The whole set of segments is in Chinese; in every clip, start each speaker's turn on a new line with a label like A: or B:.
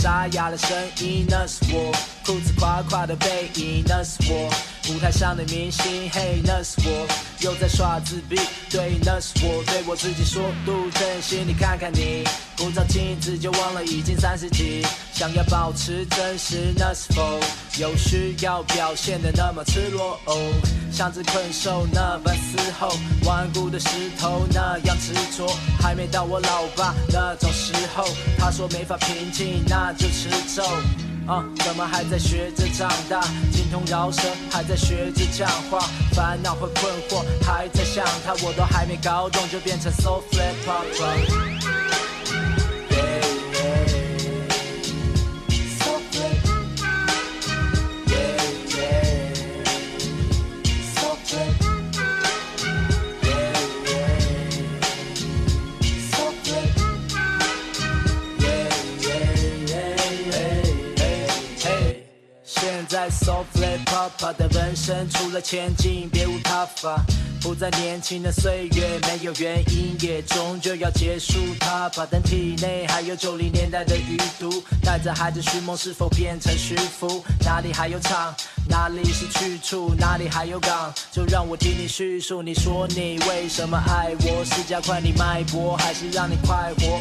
A: 沙哑的声音，那是我；裤子垮垮的背影，那是我；舞台上的明星，嘿，那是我；又在耍自闭，对，那是我；对我自己说不真心，你看看你，不照镜子就忘了已经三十几，想要保持真实，那是否有需要表现得那么赤裸？哦，像只困兽那般嘶吼，顽固的石头那样执着，还没到我老爸那种时候，他说没法平静，那就吃咒。啊，怎么还在学着长大？精通饶舌，还在学着讲话，烦恼和困惑还在想他，我都还没搞懂就变成 so flip flop flat pop。他的人生除了前进，别无他法。不再年轻的岁月，没有原因，也终究要结束它。怕等体内还有九零年代的余毒，带着孩子寻梦，是否变成虚浮？哪里还有场？哪里是去处？哪里还有港？就让我听你叙述。你说你为什么爱我？是加快你脉搏，还是让你快活？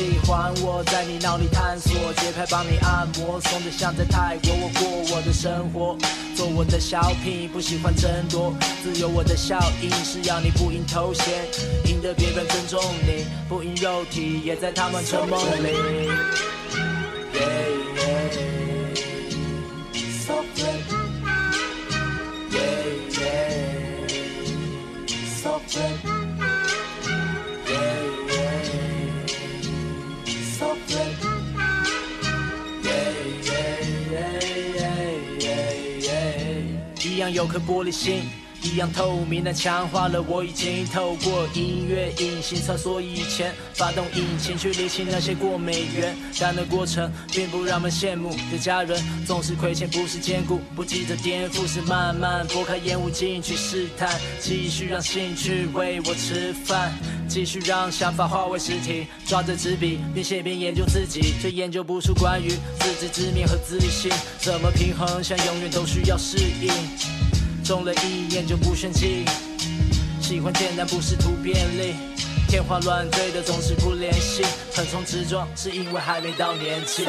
A: 喜欢我在你脑里探索，节拍帮你按摩，松得像在泰国。我过我的生活，做我的小品，不喜欢争夺，自由我的效应是要你不应头衔，赢得别人尊重你，不因肉体也在他们春梦里。有颗玻璃心，一样透明的强化了我已经透过音乐隐形穿梭以前发动引擎去理清那些过美元，但那过程并不让人羡慕。的家人总是亏欠，不是坚固，不急着颠覆，是慢慢拨开烟雾进去试探，继续让兴趣喂我吃饭，继续让想法化为实体，抓着纸笔边写边研究自己，却研究不出关于自知之明和自信，怎么平衡，想永远都需要适应。中了一眼就不炫技，喜欢简单不是图便利，天花乱坠的总是不联系，横冲直撞是因为还没到年纪。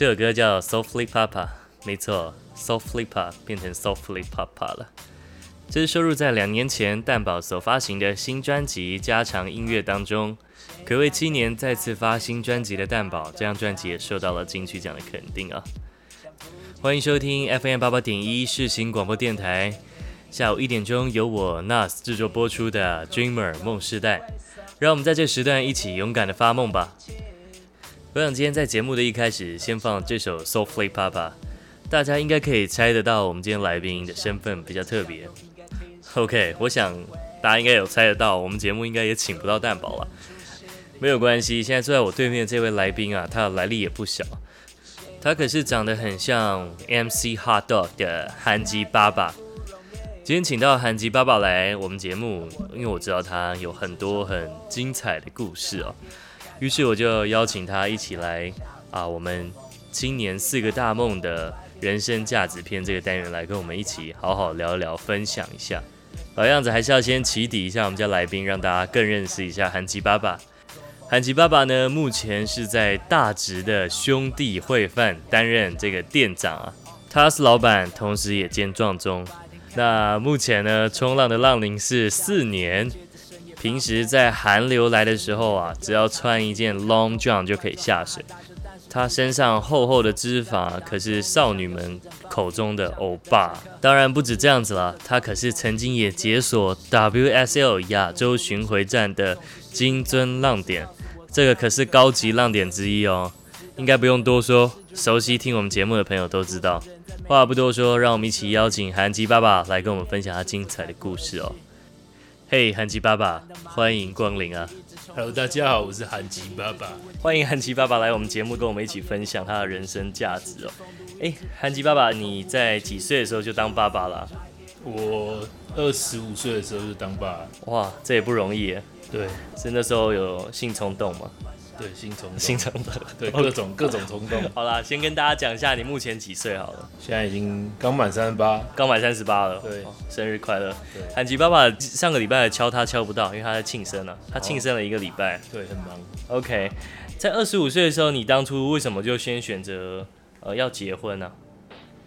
B: 这首歌叫《Softly Papa》，没错，Softly Papa 变成 Softly Papa 了。这是收录在两年前蛋宝所发行的新专辑《家常音乐》当中。可谓七年再次发新专辑的蛋宝，这张专辑也受到了金曲奖的肯定啊！欢迎收听 FM 八八点一世新广播电台，下午一点钟由我 Nas 制作播出的《Dreamer 梦世代》，让我们在这时段一起勇敢的发梦吧。我想今天在节目的一开始先放这首《Softly Papa》，大家应该可以猜得到我们今天来宾的身份比较特别。OK，我想大家应该有猜得到，我们节目应该也请不到蛋堡了。没有关系，现在坐在我对面的这位来宾啊，他的来历也不小，他可是长得很像 MC Hot Dog 的韩吉爸爸。今天请到韩吉爸爸来我们节目，因为我知道他有很多很精彩的故事哦。于是我就邀请他一起来啊，我们青年四个大梦的人生价值篇这个单元来跟我们一起好好聊一聊，分享一下。老样子还是要先起底一下我们家来宾，让大家更认识一下韩吉爸爸。韩吉爸爸呢，目前是在大直的兄弟会饭担任这个店长啊。
C: 他是老板，同时也兼壮中。那目前呢，冲浪的浪龄是四年。平时在寒流来的时候啊，只要穿一件 long john 就可以下水。他身上厚厚的脂肪，可是少女们口中的欧巴。当然不止这样子啦，他可是曾经也解锁 WSL 亚洲巡回战的金樽浪点，这个可是高级浪点之一哦。应该不用多说，熟悉听我们节目的朋友都知道。话不多说，让我们一起邀请韩吉爸爸来跟我们分享他精彩的故事哦。嘿，韩吉爸爸，欢迎光临啊
D: ！Hello，大家好，我是韩吉爸爸。
C: 欢迎韩吉爸爸来我们节目，跟我们一起分享他的人生价值哦。哎，韩吉爸爸，你在几岁的时候就当爸爸了？
D: 我二十五岁的时候就当爸了。
C: 哇，这也不容易耶。
D: 对，
C: 是那时候有性冲动吗？
D: 对，性冲动，
C: 性冲动，
D: 对，各种各种冲动。
C: 好啦，先跟大家讲一下你目前几岁好了。
D: 现在已经刚满三十八，
C: 刚满三十八了。
D: 对，
C: 生日快乐。对，韩吉爸爸上个礼拜敲他敲不到，因为他在庆生呢、啊。他庆生了一个礼拜。
D: 对，很忙。
C: OK，在二十五岁的时候，你当初为什么就先选择呃要结婚呢、啊？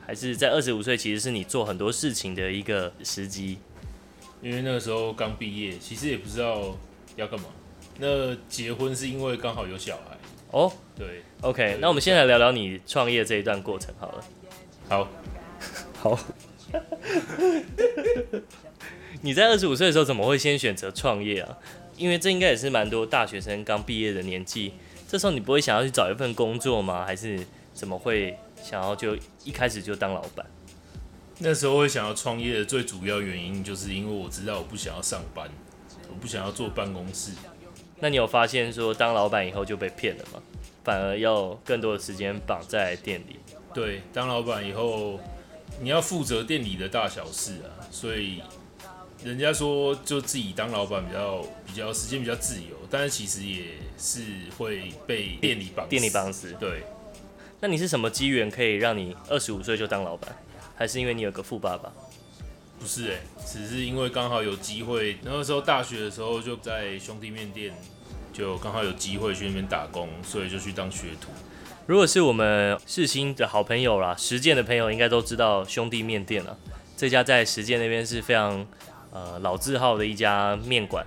C: 还是在二十五岁其实是你做很多事情的一个时机？
D: 因为那个时候刚毕业，其实也不知道要干嘛。那结婚是因为刚好有小孩
C: 哦，
D: 对
C: ，OK，
D: 对，
C: 那我们先来聊聊你创业这一段过程好了。
D: 好，
C: 好，你在二十五岁的时候怎么会先选择创业啊？因为这应该也是蛮多大学生刚毕业的年纪，这时候你不会想要去找一份工作吗？还是怎么会想要就一开始就当老板？
D: 那时候会想要创业的最主要原因，就是因为我知道我不想要上班，我不想要坐办公室。
C: 那你有发现说当老板以后就被骗了吗？反而要更多的时间绑在店里。
D: 对，当老板以后你要负责店里的大小事啊，所以人家说就自己当老板比较比较时间比较自由，但是其实也是会被店里绑。
C: 店里绑死。
D: 对。
C: 那你是什么机缘可以让你二十五岁就当老板？还是因为你有个富爸爸？
D: 不是哎、欸，只是因为刚好有机会。那个时候大学的时候就在兄弟面店，就刚好有机会去那边打工，所以就去当学徒。
C: 如果是我们世新的好朋友啦，实践的朋友应该都知道兄弟面店了。这家在实践那边是非常呃老字号的一家面馆。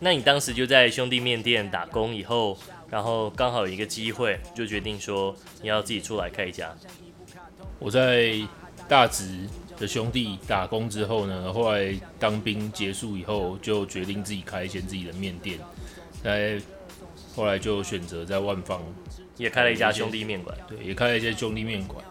C: 那你当时就在兄弟面店打工以后，然后刚好有一个机会，就决定说你要自己出来开一家。
D: 我在大直。的兄弟打工之后呢，后来当兵结束以后，就决定自己开一间自己的面店。在后来就选择在万方
C: 也开了一家兄弟面馆，
D: 对，也开了一些兄弟面馆。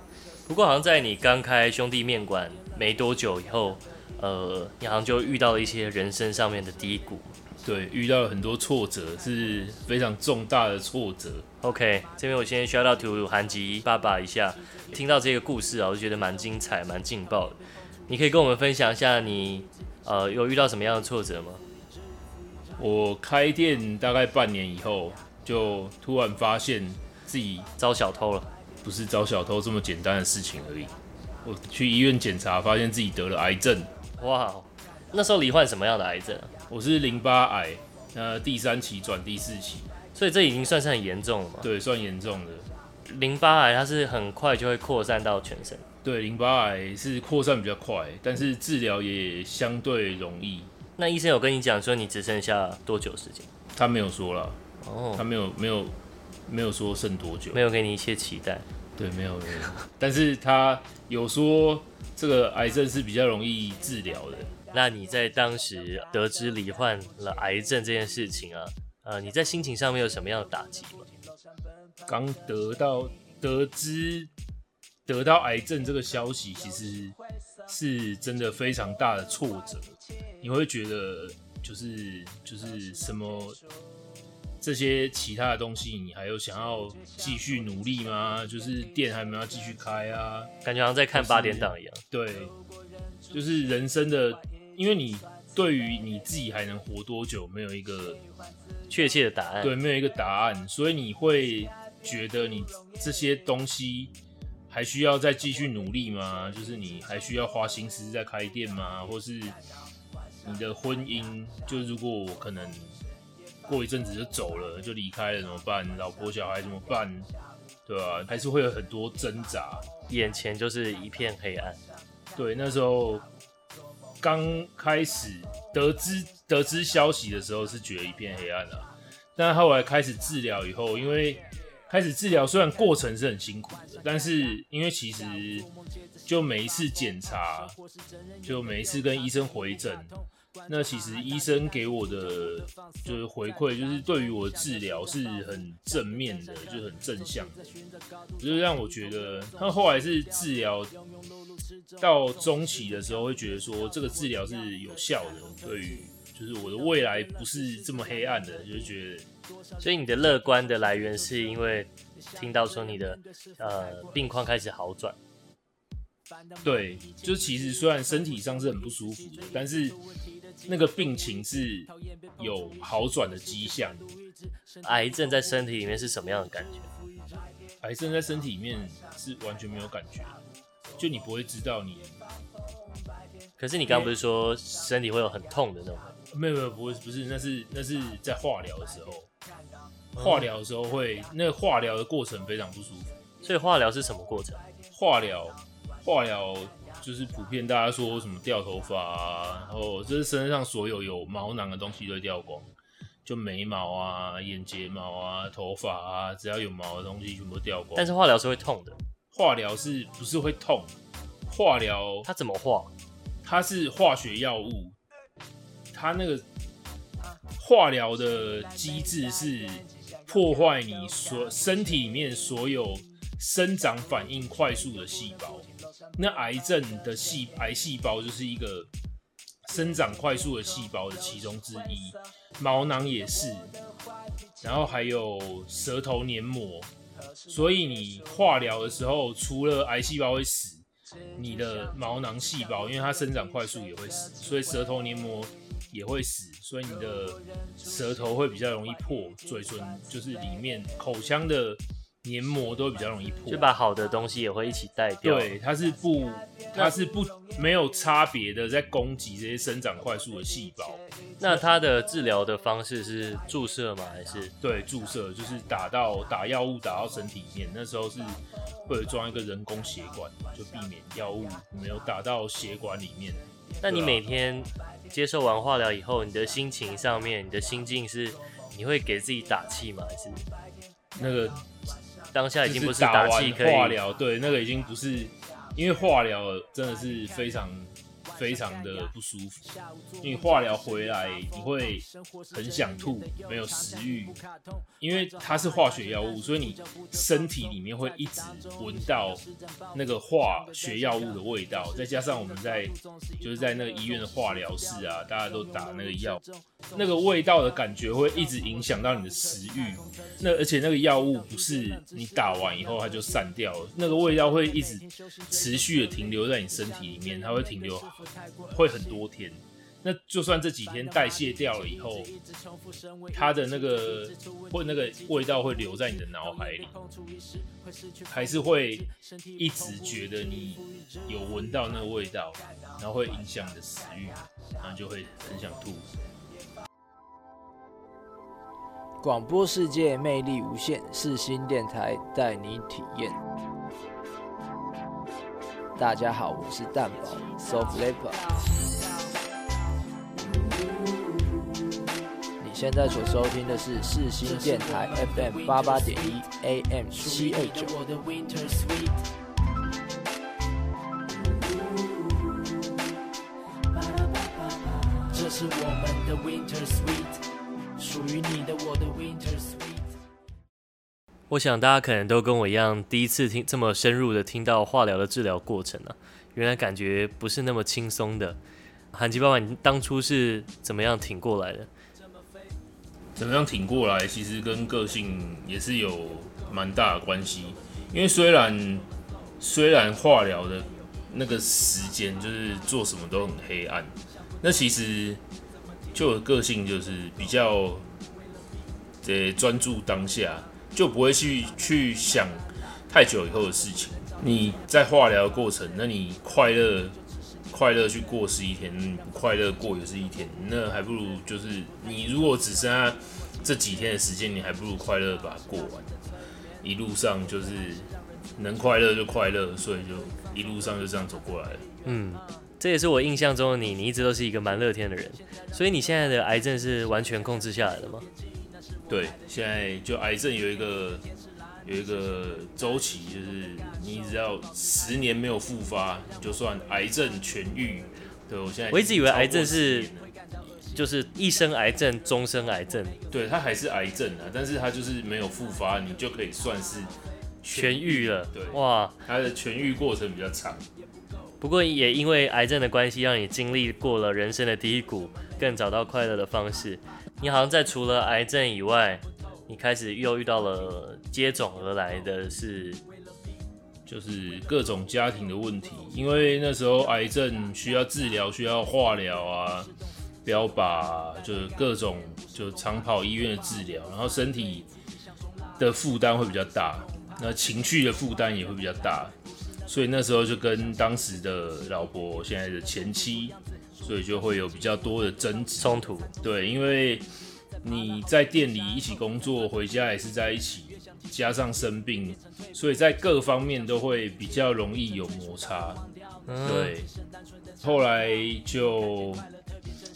C: 不过好像在你刚开兄弟面馆没多久以后，呃，你好像就遇到了一些人生上面的低谷。
D: 对，遇到了很多挫折，是非常重大的挫折。
C: OK，这边我先 shout out to 韩吉爸爸一下。听到这个故事啊，我就觉得蛮精彩、蛮劲爆的。你可以跟我们分享一下你呃有遇到什么样的挫折吗？
D: 我开店大概半年以后，就突然发现自己
C: 遭小偷了。
D: 不是遭小偷这么简单的事情而已。我去医院检查，发现自己得了癌症。
C: 哇，那时候罹患什么样的癌症啊？
D: 我是淋巴癌，呃，第三期转第四期，
C: 所以这已经算是很严重了嘛？
D: 对，算严重的。
C: 淋巴癌它是很快就会扩散到全身。
D: 对，淋巴癌是扩散比较快，但是治疗也相对容易。
C: 那医生有跟你讲说你只剩下多久时间？
D: 他没有说了，
C: 哦，
D: 他没有没有没有说剩多久，
C: 没有给你一些期待。
D: 对，没有没有，但是他有说这个癌症是比较容易治疗的。
C: 那你在当时得知罹患了癌症这件事情啊，呃，你在心情上面有什么样的打击吗？
D: 刚得到得知得到癌症这个消息，其实是真的非常大的挫折。你会觉得就是就是什么这些其他的东西，你还有想要继续努力吗？就是店还没有要继续开啊？
C: 感觉好像在看八点档一样。
D: 对，就是人生的。因为你对于你自己还能活多久没有一个
C: 确切的答案，
D: 对，没有一个答案，所以你会觉得你这些东西还需要再继续努力吗？就是你还需要花心思再开店吗？或是你的婚姻，就如果我可能过一阵子就走了，就离开了怎么办？老婆小孩怎么办？对吧、啊？还是会有很多挣扎，
C: 眼前就是一片黑暗。
D: 对，那时候刚开始得知得知消息的时候，是觉得一片黑暗啊。但后来开始治疗以后，因为开始治疗，虽然过程是很辛苦的，但是因为其实就每一次检查，就每一次跟医生回诊。那其实医生给我的就是回馈，就是对于我的治疗是很正面的，就很正向的，就是让我觉得他后来是治疗到中期的时候，会觉得说这个治疗是有效的，对于就是我的未来不是这么黑暗的，就是觉得，
C: 所以你的乐观的来源是因为听到说你的呃病况开始好转。
D: 对，就其实虽然身体上是很不舒服的，但是那个病情是有好转的迹象。
C: 癌症在身体里面是什么样的感觉？
D: 癌症在身体里面是完全没有感觉，就你不会知道你。
C: 可是你刚刚不是说身体会有很痛的那种？
D: 没有没有，不会，不是，那是那是在化疗的时候，化疗的时候会，那个化疗的过程非常不舒服。
C: 所以化疗是什么过程？
D: 化疗。化疗就是普遍大家说什么掉头发啊，然后就是身上所有有毛囊的东西都会掉光，就眉毛啊、眼睫毛啊、头发啊，只要有毛的东西全部掉光。
C: 但是化疗是会痛的，
D: 化疗是不是会痛？化疗
C: 它怎么化？
D: 它是化学药物，它那个化疗的机制是破坏你所身体里面所有生长反应快速的细胞。那癌症的细癌细胞就是一个生长快速的细胞的其中之一，毛囊也是，然后还有舌头黏膜，所以你化疗的时候，除了癌细胞会死，你的毛囊细胞因为它生长快速也会死，所以舌头黏膜也会死，所以你的舌头会比较容易破，嘴唇就是里面口腔的。黏膜都会比较容易破，
C: 就把好的东西也会一起带掉。
D: 对，它是不，它是不没有差别的在攻击这些生长快速的细胞。
C: 那它的治疗的方式是注射吗？还是？
D: 对，注射就是打到打药物打到身体里面。那时候是会装一个人工血管，就避免药物没有打到血管里面。
C: 那你每天接受完化疗以后，你的心情上面，你的心境是，你会给自己打气吗？还是
D: 那个？
C: 当下已经不是打气可以
D: 化疗，对，那个已经不是，因为化疗真的是非常。非常的不舒服，因为化疗回来你会很想吐，没有食欲，因为它是化学药物，所以你身体里面会一直闻到那个化学药物的味道，再加上我们在就是在那个医院的化疗室啊，大家都打那个药，那个味道的感觉会一直影响到你的食欲。那而且那个药物不是你打完以后它就散掉了，那个味道会一直持续的停留在你身体里面，它会停留。会很多天，那就算这几天代谢掉了以后，它的那个会那个味道会留在你的脑海里，还是会一直觉得你有闻到那个味道，然后会影响你的食欲，然后就会很想吐。
A: 广播世界魅力无限，四星电台带你体验。大家好，我是蛋宝 Soft Leopard。你现在所收听的是世新电台 FM 八八点一 AM 七二九。这是我们的 Winter Sweet，属于你的我的 Winter Sweet。
C: 我想大家可能都跟我一样，第一次听这么深入的听到化疗的治疗过程啊，原来感觉不是那么轻松的。韩吉爸爸，你当初是怎么样挺过来的？
D: 怎么样挺过来？其实跟个性也是有蛮大的关系。因为虽然虽然化疗的那个时间就是做什么都很黑暗，那其实就个性就是比较得专注当下。就不会去去想太久以后的事情。你在化疗的过程，那你快乐快乐去过是一天，你不快乐过也是一天。那还不如就是你如果只剩下这几天的时间，你还不如快乐把它过完。一路上就是能快乐就快乐，所以就一路上就这样走过来了。
C: 嗯，这也是我印象中的你，你一直都是一个蛮乐天的人。所以你现在的癌症是完全控制下来了吗？
D: 对，现在就癌症有一个有一个周期，就是你只要十年没有复发，就算癌症痊愈。对，我现在我
C: 一直以为癌症是就是一生癌症，终身癌症。
D: 对，它还是癌症啊，但是它就是没有复发，你就可以算是
C: 痊愈了。
D: 对，
C: 哇，
D: 它的痊愈过程比较长。
C: 不过也因为癌症的关系，让你经历过了人生的低谷，更找到快乐的方式。你好像在除了癌症以外，你开始又遇到了接踵而来的是，
D: 就是各种家庭的问题。因为那时候癌症需要治疗，需要化疗啊、标靶，就是各种就常跑医院的治疗，然后身体的负担会比较大，那情绪的负担也会比较大。所以那时候就跟当时的老婆，现在的前妻，所以就会有比较多的争执
C: 冲突。
D: 对，因为你在店里一起工作，回家也是在一起，加上生病，所以在各方面都会比较容易有摩擦。对，后来就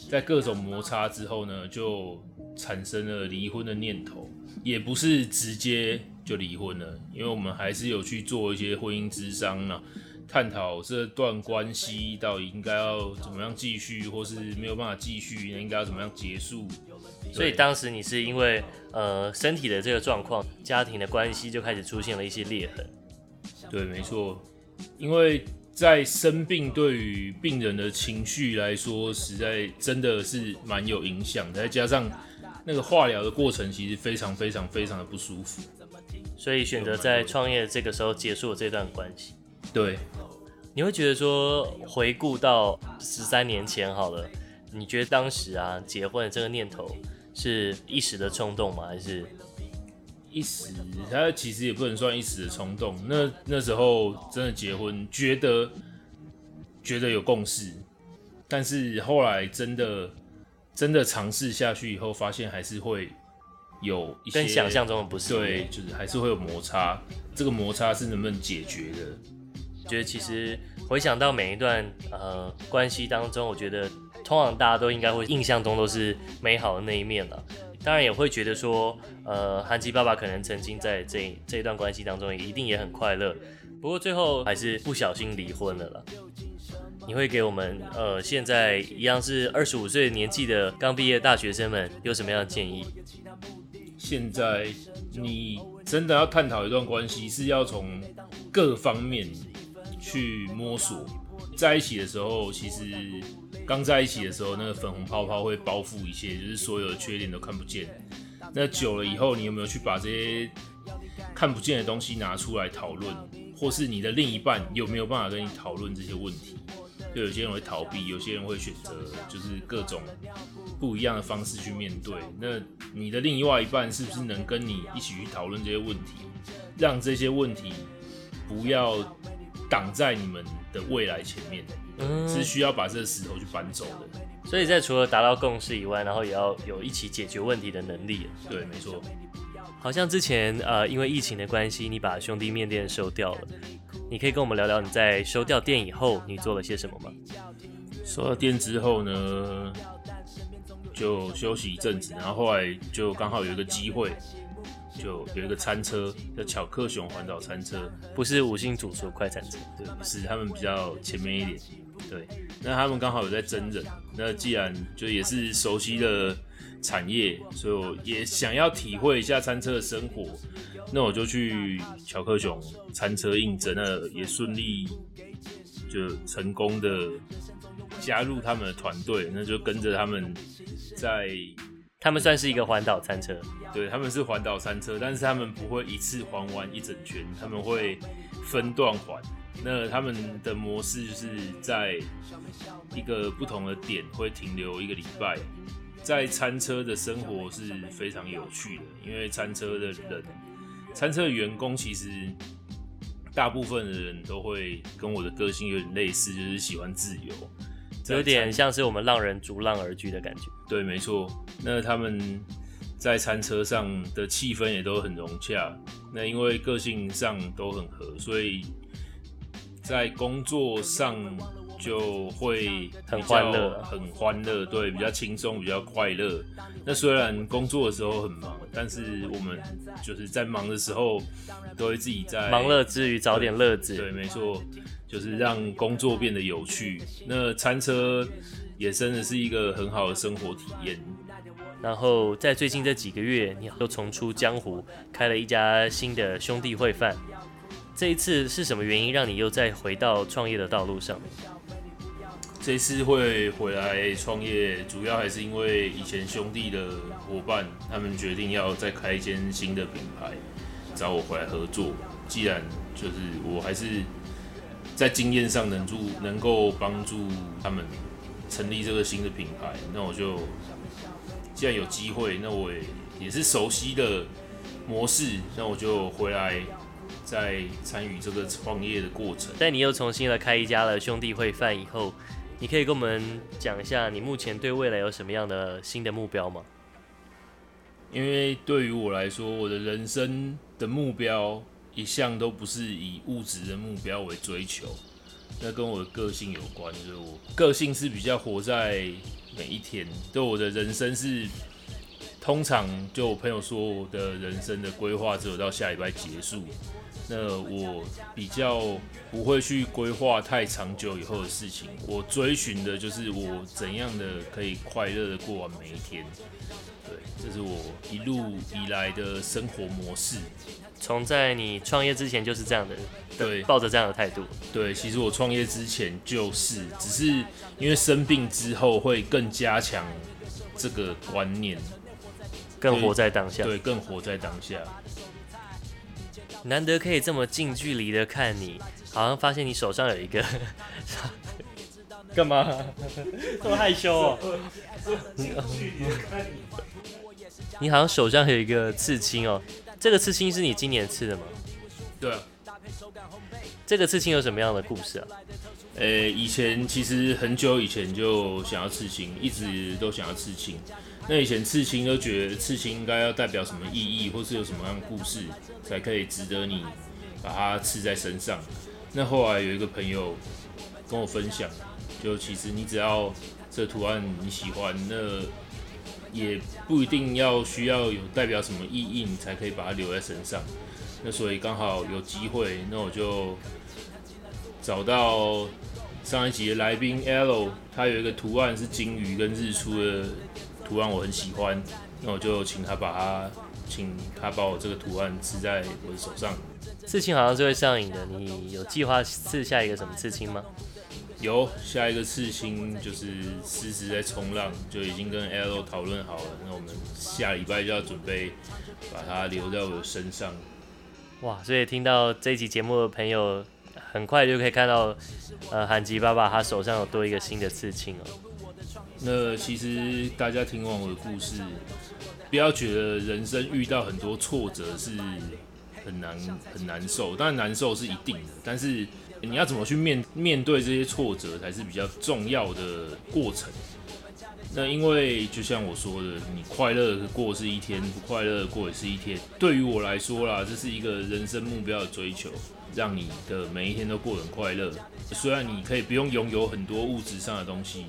D: 在各种摩擦之后呢，就产生了离婚的念头，也不是直接。就离婚了，因为我们还是有去做一些婚姻之商呢，探讨这段关系到底应该要怎么样继续，或是没有办法继续，应该要怎么样结束。
C: 所以当时你是因为呃身体的这个状况，家庭的关系就开始出现了一些裂痕。
D: 对，没错，因为在生病对于病人的情绪来说，实在真的是蛮有影响的，再加上那个化疗的过程，其实非常非常非常的不舒服。
C: 所以选择在创业这个时候结束了这段关系。
D: 对，
C: 你会觉得说，回顾到十三年前好了，你觉得当时啊结婚的这个念头是一时的冲动吗？还是
D: 一时？他其实也不能算一时的冲动。那那时候真的结婚，觉得觉得有共识，但是后来真的真的尝试下去以后，发现还是会。有一些
C: 跟想象中的不是，
D: 对，就是还是会有摩擦。这个摩擦是能不能解决的？
C: 觉得其实回想到每一段呃关系当中，我觉得通常大家都应该会印象中都是美好的那一面了。当然也会觉得说，呃，韩吉爸爸可能曾经在这这一段关系当中也一定也很快乐。不过最后还是不小心离婚了啦。你会给我们呃现在一样是二十五岁年纪的刚毕业大学生们有什么样的建议？
D: 现在你真的要探讨一段关系，是要从各方面去摸索。在一起的时候，其实刚在一起的时候，那个粉红泡泡会包覆一切，就是所有的缺点都看不见。那久了以后，你有没有去把这些看不见的东西拿出来讨论？或是你的另一半有没有办法跟你讨论这些问题？就有些人会逃避，有些人会选择就是各种不一样的方式去面对。那你的另外一半是不是能跟你一起去讨论这些问题，让这些问题不要挡在你们的未来前面？嗯，是需要把这个石头去搬走的。
C: 所以在除了达到共识以外，然后也要有一起解决问题的能力。
D: 对，没错。
C: 好像之前呃，因为疫情的关系，你把兄弟面店收掉了。你可以跟我们聊聊你在收掉店以后，你做了些什么吗？
D: 收到店之后呢，就休息一阵子，然后后来就刚好有一个机会，就有一个餐车叫巧克熊环岛餐车，
C: 不是五星主厨快餐车，
D: 对，不是，他们比较前面一点，对，那他们刚好有在征人，那既然就也是熟悉的产业，所以我也想要体会一下餐车的生活。那我就去巧克熊餐车应征，那也顺利就成功的加入他们的团队，那就跟着他们在，
C: 他们算是一个环岛餐车，
D: 对，他们是环岛餐车，但是他们不会一次环完一整圈，他们会分段环。那他们的模式就是在一个不同的点会停留一个礼拜，在餐车的生活是非常有趣的，因为餐车的人。餐车的员工其实大部分的人都会跟我的个性有点类似，就是喜欢自由，
C: 有点像是我们浪人逐浪而居的感觉。
D: 对，没错。那他们在餐车上的气氛也都很融洽。那因为个性上都很合，所以在工作上就会
C: 很欢乐，
D: 很欢乐，对，比较轻松，比较快乐。那虽然工作的时候很忙，但是我们就是在忙的时候都会自己在
C: 忙乐之余找点乐子。
D: 对，没错，就是让工作变得有趣。那餐车也真的是一个很好的生活体验。
C: 然后在最近这几个月，你又重出江湖，开了一家新的兄弟会饭。这一次是什么原因让你又再回到创业的道路上？
D: 这次会回来创业，主要还是因为以前兄弟的伙伴，他们决定要再开一间新的品牌，找我回来合作。既然就是我还是在经验上能助，能够帮助他们成立这个新的品牌，那我就。既然有机会，那我也也是熟悉的模式，那我就回来再参与这个创业的过程。
C: 但你又重新来开一家了兄弟会饭以后，你可以跟我们讲一下你目前对未来有什么样的新的目标吗？
D: 因为对于我来说，我的人生的目标一向都不是以物质的目标为追求，那跟我的个性有关，就是我个性是比较活在。每一天，对我的人生是，通常就我朋友说，我的人生的规划只有到下礼拜结束。那我比较不会去规划太长久以后的事情。我追寻的就是我怎样的可以快乐的过完每一天。对，这是我一路以来的生活模式。
C: 从在你创业之前就是这样的，
D: 对，
C: 抱着这样的态度。
D: 对，其实我创业之前就是，只是因为生病之后会更加强这个观念，
C: 更活在当下。
D: 对，更活在当下。
C: 难得可以这么近距离的看你，好像发现你手上有一个，干嘛？这么害羞哦？你好像手上有一个刺青哦。这个刺青是你今年刺的吗？
D: 对啊。
C: 这个刺青有什么样的故事啊？
D: 呃，以前其实很久以前就想要刺青，一直都想要刺青。那以前刺青都觉得刺青应该要代表什么意义，或是有什么样的故事，才可以值得你把它刺在身上。那后来有一个朋友跟我分享，就其实你只要这图案你喜欢，那也不一定要需要有代表什么意义，你才可以把它留在身上。那所以刚好有机会，那我就找到上一集的来宾 L，他有一个图案是金鱼跟日出的图案，我很喜欢。那我就请他把它，请他把我这个图案刺在我的手上。
C: 刺青好像是会上瘾的，你有计划刺下一个什么刺青吗？
D: 有下一个刺青，就是狮子在冲浪，就已经跟 L 讨论好了。那我们下礼拜就要准备把它留在我的身上。
C: 哇！所以听到这一集节目的朋友，很快就可以看到，呃，韩吉爸爸他手上有多一个新的刺青哦。
D: 那其实大家听完我的故事，不要觉得人生遇到很多挫折是很难很难受，当然难受是一定的，但是。你要怎么去面面对这些挫折，才是比较重要的过程。那因为就像我说的，你快乐过是一天，不快乐过也是一天。对于我来说啦，这是一个人生目标的追求，让你的每一天都过得很快乐。虽然你可以不用拥有很多物质上的东西，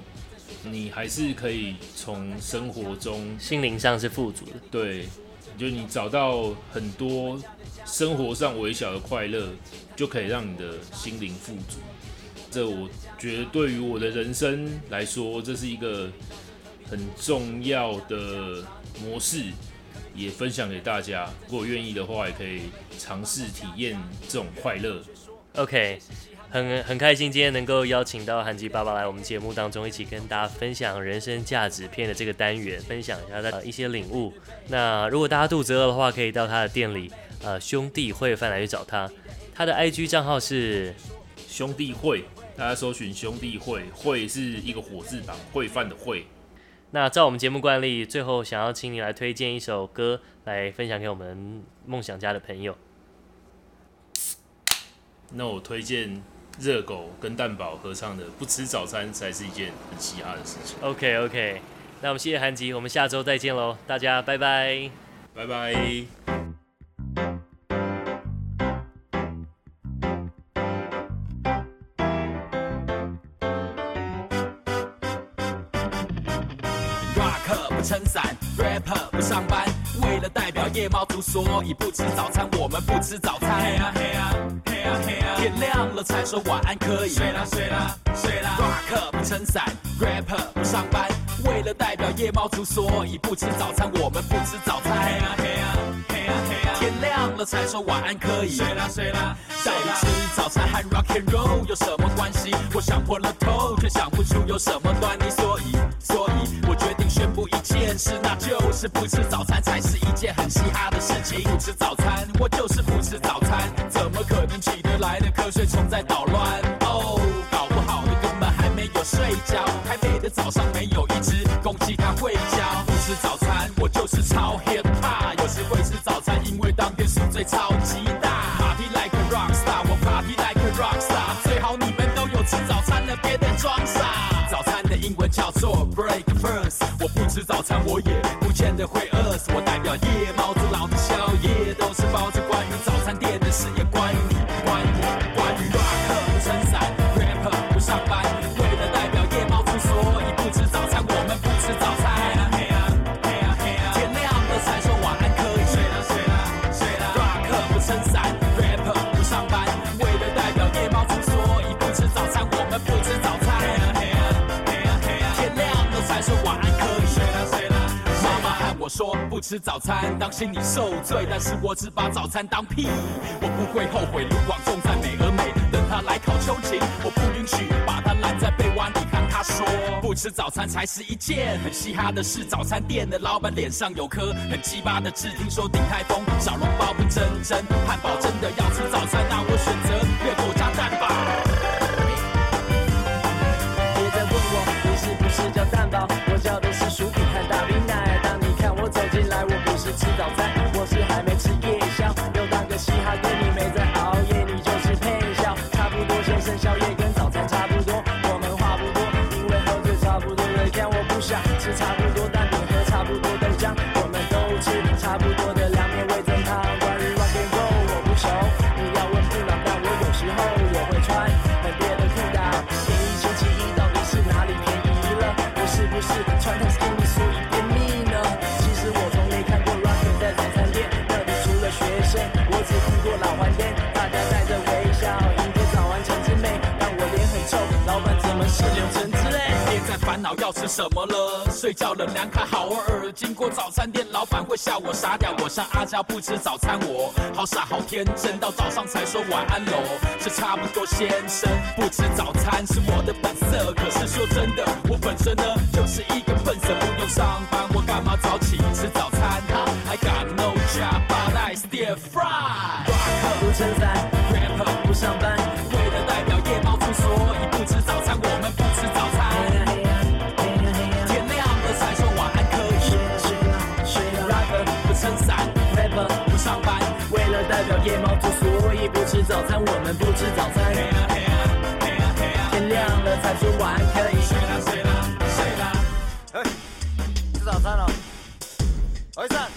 D: 你还是可以从生活中
C: 心灵上是富足的。
D: 对。就你找到很多生活上微小的快乐，就可以让你的心灵富足。这我觉得对于我的人生来说，这是一个很重要的模式，也分享给大家。如果愿意的话，也可以尝试体验这种快乐。
C: OK。很很开心今天能够邀请到韩吉爸爸来我们节目当中，一起跟大家分享人生价值片的这个单元，分享一下他的一些领悟。那如果大家肚子饿的话，可以到他的店里，呃，兄弟会饭来去找他。他的 IG 账号是
D: 兄弟会，大家搜寻兄弟会，会是一个火字旁，会饭的会。
C: 那照我们节目惯例，最后想要请你来推荐一首歌来分享给我们梦想家的朋友。
D: 那我推荐。热狗跟蛋堡合唱的《不吃早餐才是一件很嘻哈的事情》。
C: OK OK，那我们谢谢韩吉，我们下周再见喽，大家拜拜，
D: 拜拜。
E: 所以不吃早餐。我们不吃早餐。天亮了才说晚安可以。睡啦睡啦睡啦。Rock 不撑伞，Rapper 不上班，为了代表夜猫族，所以不吃早餐。我们不吃早餐。天亮了才说晚安可以。睡啦睡啦。到底吃早餐和 Rock and Roll 有什么关系？我想破了头，却想不出有什么端倪。所以，是，那就是不吃早餐才是一件很嘻哈的事情。不吃早餐，我就是不吃早餐，怎么可能起得来的瞌睡虫在捣乱？哦，搞不好你根本还没有睡觉。台北的早上没有一只公鸡它会叫。不吃早餐，我就是超 hip hop。有时会吃早餐，因为当天宿醉超级早餐，我也不见得会饿死。我代表夜猫子，吃早餐，当心你受罪。但是我只把早餐当屁，我不会后悔。卢广仲在美而美，等他来考秋瑾，我不允许把他拦在被窝里。看他说，不吃早餐才是一件很嘻哈的事。早餐店的老板脸上有颗很鸡巴的痣，听说鼎泰丰小笼包不真真，汉堡真的要吃早餐，那我选择热狗加蛋堡。别再问我你是不是叫蛋堡，我叫的是薯。吃早餐，是柳橙汁嘞？别再烦恼要吃什么了，睡觉了凉卡好耳。经过早餐店，老板会笑我傻屌，我像阿娇不吃早餐，我好傻好天真，到早上才说晚安喽。是差不多先生，不吃早餐是我的本色。可是说真的，我本身呢就是一个笨蛇，不用上班，我干嘛早起？吃早餐，I got no job, but I still fry。Rock 不撑伞，Rapper 不上班，早餐。我们不吃早餐。天亮了才说晚安可以。睡啦睡啦睡啦，嘿，吃早餐了。我一上